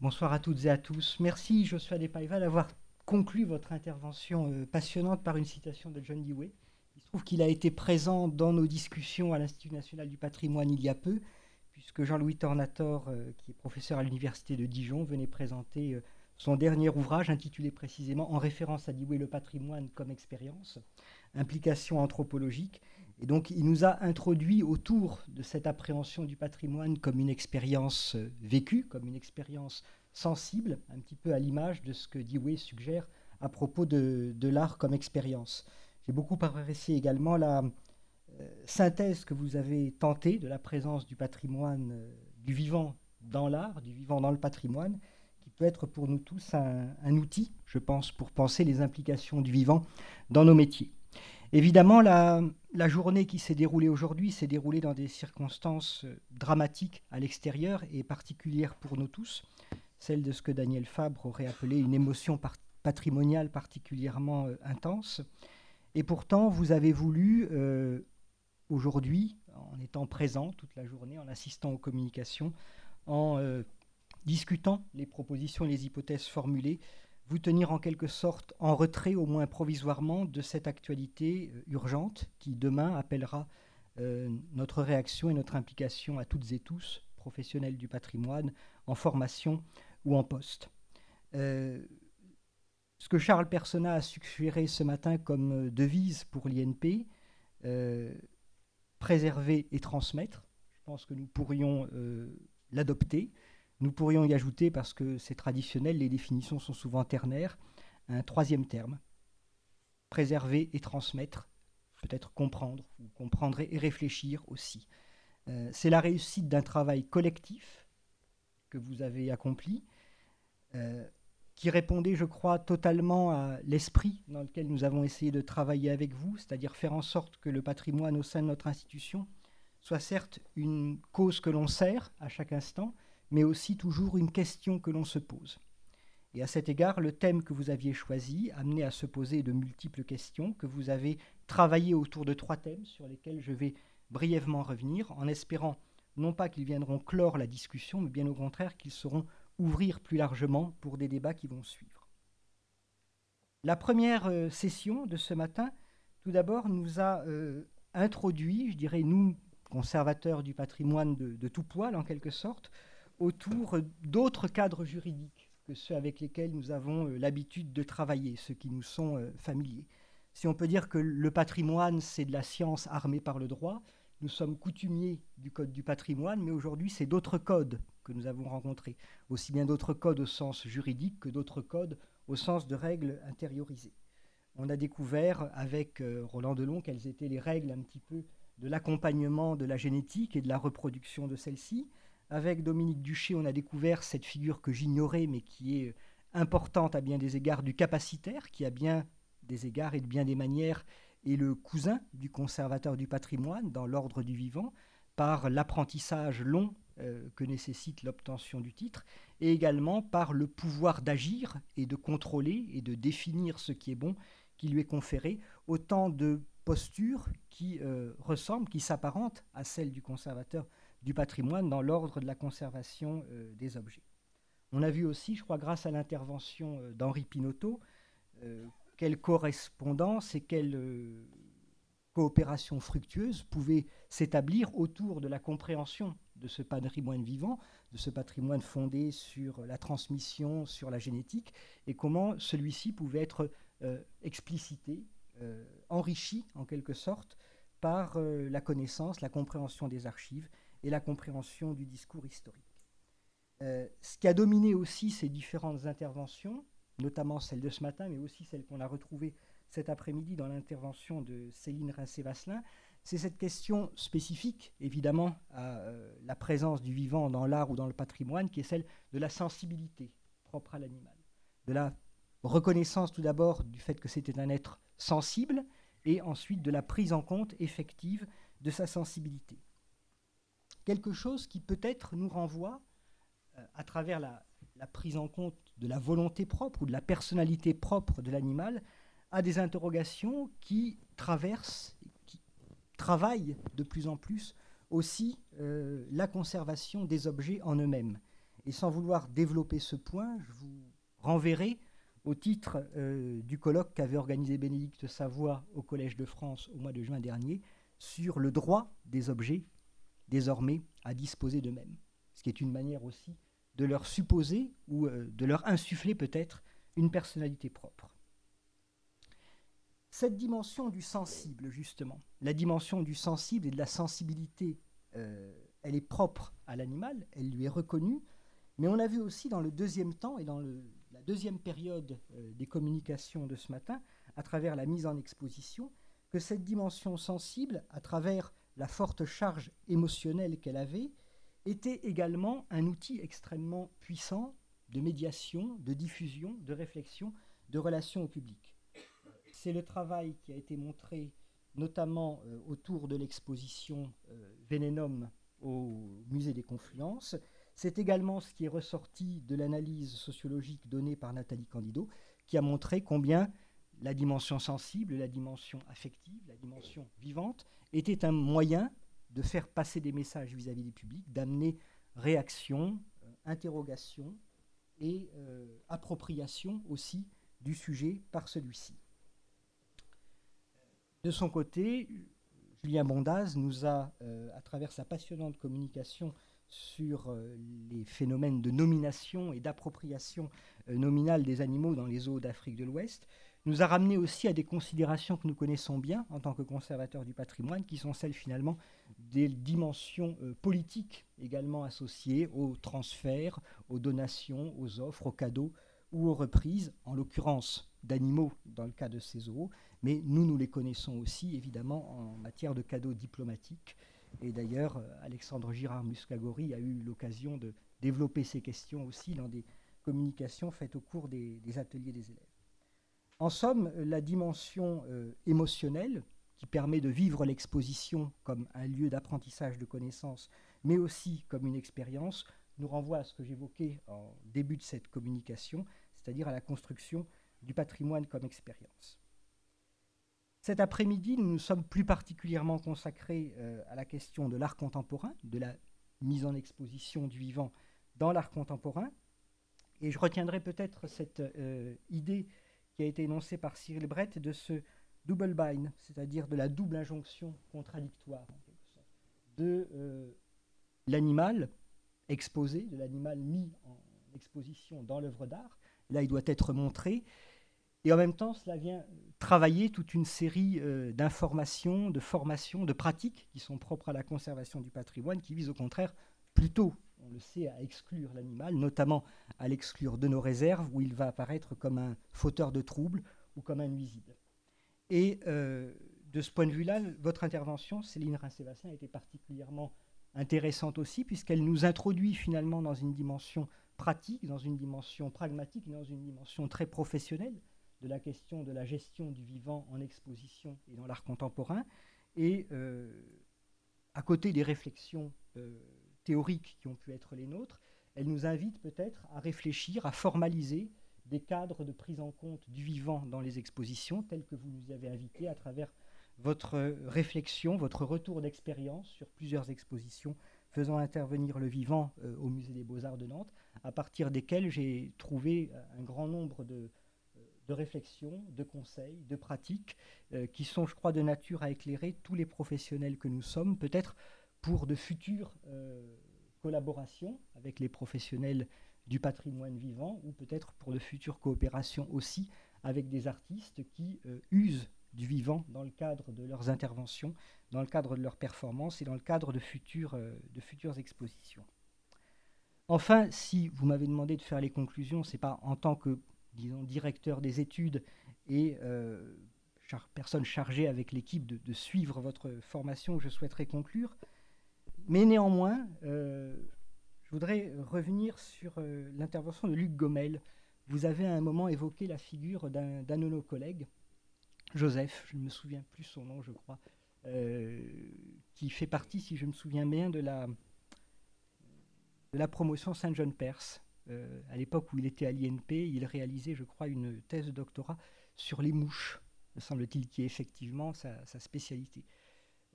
Bonsoir à toutes et à tous. Merci Joshua Despaïva d'avoir conclu votre intervention euh, passionnante par une citation de John Dewey. Il se trouve qu'il a été présent dans nos discussions à l'Institut national du patrimoine il y a peu, puisque Jean-Louis Tornator, euh, qui est professeur à l'Université de Dijon, venait présenter euh, son dernier ouvrage intitulé précisément en référence à Dewey le patrimoine comme expérience, implication anthropologique. Et donc il nous a introduit autour de cette appréhension du patrimoine comme une expérience euh, vécue, comme une expérience sensible, un petit peu à l'image de ce que Dewey suggère à propos de, l'art comme expérience. J'ai beaucoup apprécié également la euh, synthèse que vous avez tentée de la présence du patrimoine, euh, du vivant dans l'art, du vivant dans le patrimoine, peut être pour nous tous un outil, je pense, pour penser les implications du vivant dans nos métiers. Évidemment, la, journée qui s'est déroulée aujourd'hui s'est déroulée dans des circonstances euh, dramatiques à l'extérieur et particulières pour nous tous, celle de ce que Daniel Fabre aurait appelé une émotion patrimoniale particulièrement euh, intense. Et pourtant, vous avez voulu, euh, aujourd'hui, en étant présent toute la journée, en assistant aux communications, en discutant les propositions et les hypothèses formulées, vous tenir en quelque sorte en retrait, au moins provisoirement, de cette actualité euh, urgente qui demain appellera euh, notre réaction et notre implication à toutes et tous, professionnels du patrimoine, en formation ou en poste. Euh, ce que Charles Persona a suggéré ce matin comme devise pour l'INP, préserver et transmettre, je pense que nous pourrions l'adopter. Nous pourrions y ajouter, parce que c'est traditionnel, les définitions sont souvent ternaires, un troisième terme, préserver et transmettre, peut-être comprendre, ou comprendre et réfléchir aussi. Euh, c'est la réussite d'un travail collectif que vous avez accompli, euh, qui répondait, je crois, totalement à l'esprit dans lequel nous avons essayé de travailler avec vous, c'est-à-dire faire en sorte que le patrimoine au sein de notre institution soit certes une cause que l'on sert à chaque instant, mais aussi toujours une question que l'on se pose. Et à cet égard, le thème que vous aviez choisi amenait à se poser de multiples questions, que vous avez travaillé autour de trois thèmes sur lesquels je vais brièvement revenir, en espérant non pas qu'ils viendront clore la discussion, mais bien au contraire qu'ils sauront ouvrir plus largement pour des débats qui vont suivre. La première euh, session de ce matin, tout d'abord, nous a euh, introduit, je dirais nous, conservateurs du patrimoine de tout poil en quelque sorte, autour d'autres cadres juridiques que ceux avec lesquels nous avons euh, l'habitude de travailler, ceux qui nous sont euh, familiers. Si on peut dire que le patrimoine, c'est de la science armée par le droit, nous sommes coutumiers du Code du patrimoine, mais aujourd'hui, c'est d'autres codes que nous avons rencontrés, aussi bien d'autres codes au sens juridique que d'autres codes au sens de règles intériorisées. On a découvert avec euh, Roland Delon quelles étaient les règles un petit peu de l'accompagnement de la génétique et de la reproduction de celle-ci. Avec Dominique Duché, on a découvert cette figure que j'ignorais, mais qui est importante à bien des égards du capacitaire, qui a bien des égards et de bien des manières est le cousin du conservateur du patrimoine dans l'ordre du vivant, par l'apprentissage long euh, que nécessite l'obtention du titre, et également par le pouvoir d'agir et de contrôler et de définir ce qui est bon qui lui est conféré, autant de postures qui euh, ressemblent, qui s'apparentent à celles du conservateur du patrimoine dans l'ordre de la conservation euh, des objets. On a vu aussi, je crois, grâce à l'intervention euh, d'Henri Pinotto, euh, quelle correspondance et quelle coopération fructueuse pouvait s'établir autour de la compréhension de ce patrimoine vivant, de ce patrimoine fondé sur la transmission, sur la génétique, et comment celui-ci pouvait être explicité, enrichi en quelque sorte par la connaissance, la compréhension des archives et la compréhension du discours historique. Euh, ce qui a dominé aussi ces différentes interventions, notamment celle de ce matin, mais aussi celle qu'on a retrouvée cet après-midi dans l'intervention de Céline Rincé-Vasselin, c'est cette question spécifique, évidemment, à euh, la présence du vivant dans l'art ou dans le patrimoine, qui est celle de la sensibilité propre à l'animal, de la reconnaissance tout d'abord du fait que c'était un être sensible, et ensuite de la prise en compte effective de sa sensibilité quelque chose qui peut-être nous renvoie, euh, à travers la, prise en compte de la volonté propre ou de la personnalité propre de l'animal, à des interrogations qui traversent, qui travaillent de plus en plus aussi euh, la conservation des objets en eux-mêmes. Et sans vouloir développer ce point, je vous renverrai au titre euh, du colloque qu'avait organisé Bénédicte Savoie au Collège de France au mois de juin dernier sur le droit des objets désormais à disposer d'eux-mêmes, ce qui est une manière aussi de leur supposer ou euh, de leur insuffler peut-être une personnalité propre. Cette dimension du sensible, justement, la dimension du sensible et de la sensibilité, euh, elle est propre à l'animal, elle lui est reconnue, mais on a vu aussi dans le deuxième temps et dans la deuxième période euh, des communications de ce matin, à travers la mise en exposition, que cette dimension sensible, à travers la forte charge émotionnelle qu'elle avait, était également un outil extrêmement puissant de médiation, de diffusion, de réflexion, de relation au public. C'est le travail qui a été montré notamment euh, autour de l'exposition euh, au Musée des Confluences. C'est également ce qui est ressorti de l'analyse sociologique donnée par Nathalie Candido, qui a montré combien la dimension sensible, la dimension affective, la dimension vivante était un moyen de faire passer des messages vis-à-vis du public, d'amener réaction, euh, interrogation et euh, appropriation aussi du sujet par celui-ci. De son côté, Julien Bondaz nous a, euh, à travers sa passionnante communication sur les phénomènes de nomination et d'appropriation nominale des animaux dans les eaux d'Afrique de l'Ouest, nous a ramené aussi à des considérations que nous connaissons bien en tant que conservateurs du patrimoine, qui sont celles finalement des dimensions euh, politiques également associées aux transferts, aux donations, aux offres, aux cadeaux ou aux reprises, en l'occurrence d'animaux dans le cas de ces eaux, mais nous, nous les connaissons aussi évidemment en matière de cadeaux diplomatiques. Et d'ailleurs, euh, Alexandre Girard Muscagori a eu l'occasion de développer ces questions aussi dans des communications faites au cours des ateliers des élèves. En somme, la dimension euh, émotionnelle, qui permet de vivre l'exposition comme un lieu d'apprentissage de connaissances, mais aussi comme une expérience, nous renvoie à ce que j'évoquais en début de cette communication, c'est-à-dire à la construction du patrimoine comme expérience. Cet après-midi, nous nous sommes plus particulièrement consacrés euh, à la question de l'art contemporain, de la mise en exposition du vivant dans l'art contemporain. Et je retiendrai peut-être cette euh, idée qui a été énoncé par Cyril Brett de ce double bind, c'est-à-dire de la double injonction contradictoire, de euh, l'animal exposé, de l'animal mis en exposition dans l'œuvre d'art. Là, il doit être montré. Et en même temps, cela vient travailler toute une série euh, d'informations, de formations, de pratiques qui sont propres à la conservation du patrimoine, qui visent au contraire plutôt le sait, à exclure l'animal, notamment à l'exclure de nos réserves, où il va apparaître comme un fauteur de troubles ou comme un nuisible. Et euh, de ce point de vue-là, votre intervention, Céline Rincébastien, a été particulièrement intéressante aussi, puisqu'elle nous introduit finalement dans une dimension pratique, dans une dimension pragmatique, dans une dimension très professionnelle de la question de la gestion du vivant en exposition et dans l'art contemporain. Et euh, à côté des réflexions euh, théoriques qui ont pu être les nôtres, elle nous invite peut-être à réfléchir, à formaliser des cadres de prise en compte du vivant dans les expositions, tels que vous nous avez invités à travers votre réflexion, votre retour d'expérience sur plusieurs expositions faisant intervenir le vivant euh, au Musée des Beaux-Arts de Nantes, à partir desquelles j'ai trouvé un grand nombre de, euh, de, réflexions, de conseils, de pratiques, euh, qui sont, je crois, de nature à éclairer tous les professionnels que nous sommes, peut-être pour de futures euh, collaborations avec les professionnels du patrimoine vivant ou peut-être pour de futures coopérations aussi avec des artistes qui euh, usent du vivant dans le cadre de leurs interventions, dans le cadre de leurs performances et dans le cadre de futures, euh, de futures expositions. Enfin, si vous m'avez demandé de faire les conclusions, ce n'est pas en tant que disons, directeur des études et personne chargée avec l'équipe de, de, suivre votre formation que je souhaiterais conclure, mais néanmoins, euh, je voudrais revenir sur euh, l'intervention de Luc Gommel. Vous avez à un moment évoqué la figure d'un de nos collègues, Joseph, je ne me souviens plus son nom, je crois, euh, qui fait partie, si je me souviens bien, de la, promotion Saint-John-Perse. à l'époque où il était à l'INP, il réalisait, je crois, une thèse de doctorat sur les mouches, me semble-t-il, qui est effectivement sa spécialité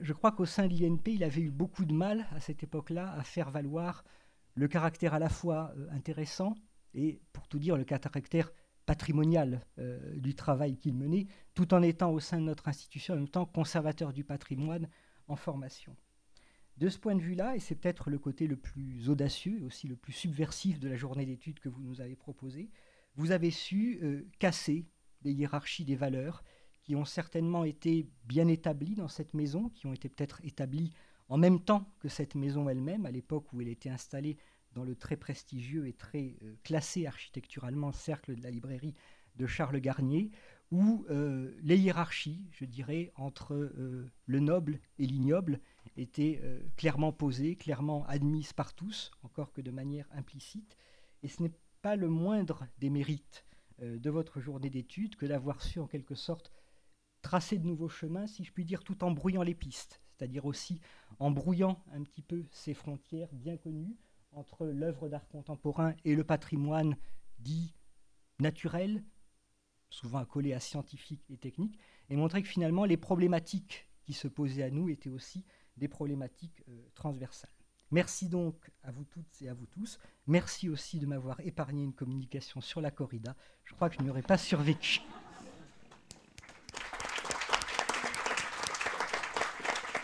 je crois qu'au sein de l'INP, il avait eu beaucoup de mal à cette époque-là à faire valoir le caractère à la fois euh, intéressant et, pour tout dire, le caractère patrimonial euh, du travail qu'il menait, tout en étant au sein de notre institution en même temps conservateur du patrimoine en formation. De ce point de vue-là, et c'est peut-être le côté le plus audacieux et aussi le plus subversif de la journée d'études que vous nous avez proposée, vous avez su euh, casser les hiérarchies des valeurs qui ont certainement été bien établies dans cette maison, qui ont été peut-être établies en même temps que cette maison elle-même, à l'époque où elle était installée dans le très prestigieux et très euh, classé architecturalement cercle de la librairie de Charles Garnier, où euh, les hiérarchies, je dirais, entre euh, le noble et l'ignoble étaient clairement posées, clairement admises par tous, encore que de manière implicite. Et ce n'est pas le moindre des mérites de votre journée d'études que d'avoir su en quelque sorte tracer de nouveaux chemins, si je puis dire, tout en brouillant les pistes, c'est-à-dire aussi en brouillant un petit peu ces frontières bien connues entre l'œuvre d'art contemporain et le patrimoine dit naturel, souvent accolé à scientifique et technique, et montrer que finalement les problématiques qui se posaient à nous étaient aussi des problématiques euh, transversales. Merci donc à vous toutes et à vous tous. Merci aussi de m'avoir épargné une communication sur la corrida. Je crois que je n'y aurais pas survécu.